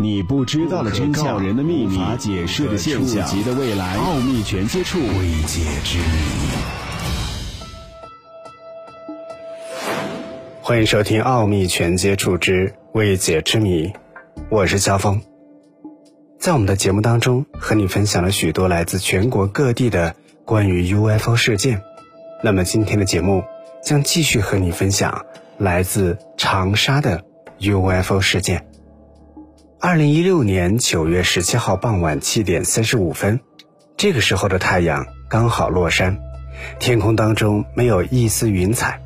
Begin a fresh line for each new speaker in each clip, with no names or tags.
你不知道的真相，人的秘密，无法解释的现象，触及的未来，奥秘全接触，未解之谜。
欢迎收听《奥秘全接触之未解之谜》，我是肖峰。在我们的节目当中，和你分享了许多来自全国各地的关于 UFO 事件。那么今天的节目将继续和你分享来自长沙的 UFO 事件。二零一六年九月十七号傍晚七点三十五分，这个时候的太阳刚好落山，天空当中没有一丝云彩。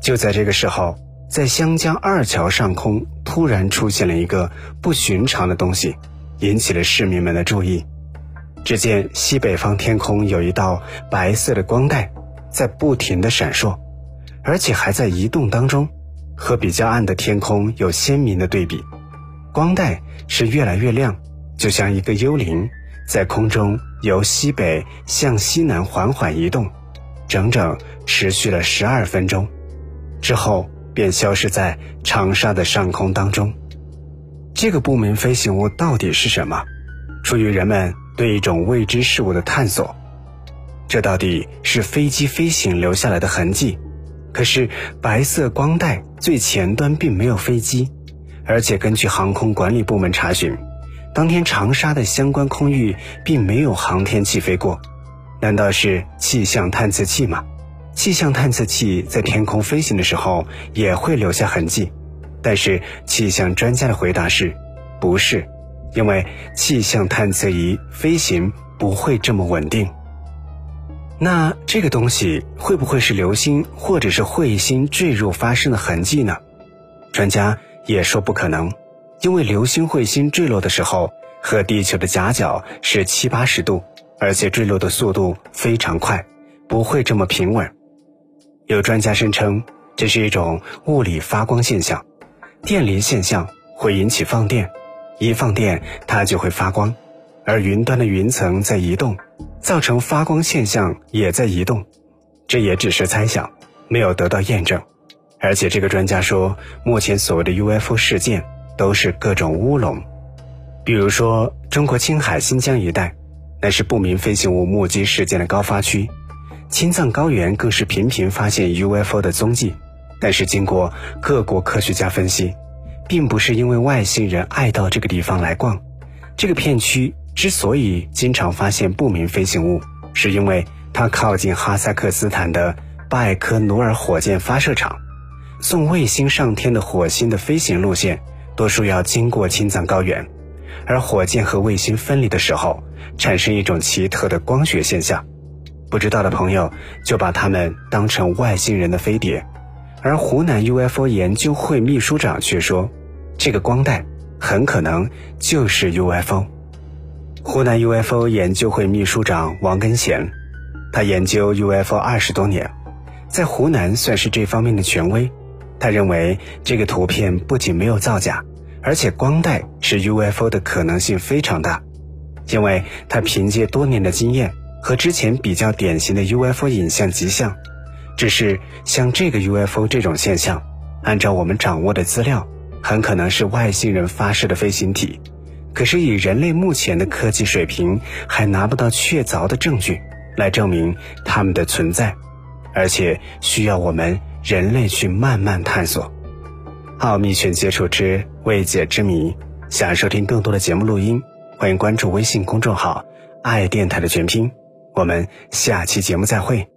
就在这个时候，在湘江二桥上空突然出现了一个不寻常的东西，引起了市民们的注意。只见西北方天空有一道白色的光带，在不停的闪烁，而且还在移动当中，和比较暗的天空有鲜明的对比。光带是越来越亮，就像一个幽灵，在空中由西北向西南缓缓移动，整整持续了十二分钟，之后便消失在长沙的上空当中。这个不明飞行物到底是什么？出于人们对一种未知事物的探索，这到底是飞机飞行留下来的痕迹？可是白色光带最前端并没有飞机。而且根据航空管理部门查询，当天长沙的相关空域并没有航天器飞过，难道是气象探测器吗？气象探测器在天空飞行的时候也会留下痕迹，但是气象专家的回答是，不是，因为气象探测仪飞行不会这么稳定。那这个东西会不会是流星或者是彗星坠入发生的痕迹呢？专家。也说不可能，因为流星彗星坠落的时候和地球的夹角是七八十度，而且坠落的速度非常快，不会这么平稳。有专家声称，这是一种物理发光现象，电离现象会引起放电，一放电它就会发光，而云端的云层在移动，造成发光现象也在移动，这也只是猜想，没有得到验证。而且这个专家说，目前所谓的 UFO 事件都是各种乌龙，比如说中国青海、新疆一带，那是不明飞行物目击事件的高发区；青藏高原更是频频发现 UFO 的踪迹。但是经过各国科学家分析，并不是因为外星人爱到这个地方来逛，这个片区之所以经常发现不明飞行物，是因为它靠近哈萨克斯坦的拜科努尔火箭发射场。送卫星上天的火星的飞行路线，多数要经过青藏高原，而火箭和卫星分离的时候，产生一种奇特的光学现象。不知道的朋友就把它们当成外星人的飞碟，而湖南 UFO 研究会秘书长却说，这个光带很可能就是 UFO。湖南 UFO 研究会秘书长王根贤，他研究 UFO 二十多年，在湖南算是这方面的权威。他认为这个图片不仅没有造假，而且光带是 UFO 的可能性非常大，因为他凭借多年的经验和之前比较典型的 UFO 影像极像，只是像这个 UFO 这种现象，按照我们掌握的资料，很可能是外星人发射的飞行体，可是以人类目前的科技水平，还拿不到确凿的证据来证明它们的存在，而且需要我们。人类去慢慢探索，奥秘全接触之未解之谜。想收听更多的节目录音，欢迎关注微信公众号“爱电台”的全拼。我们下期节目再会。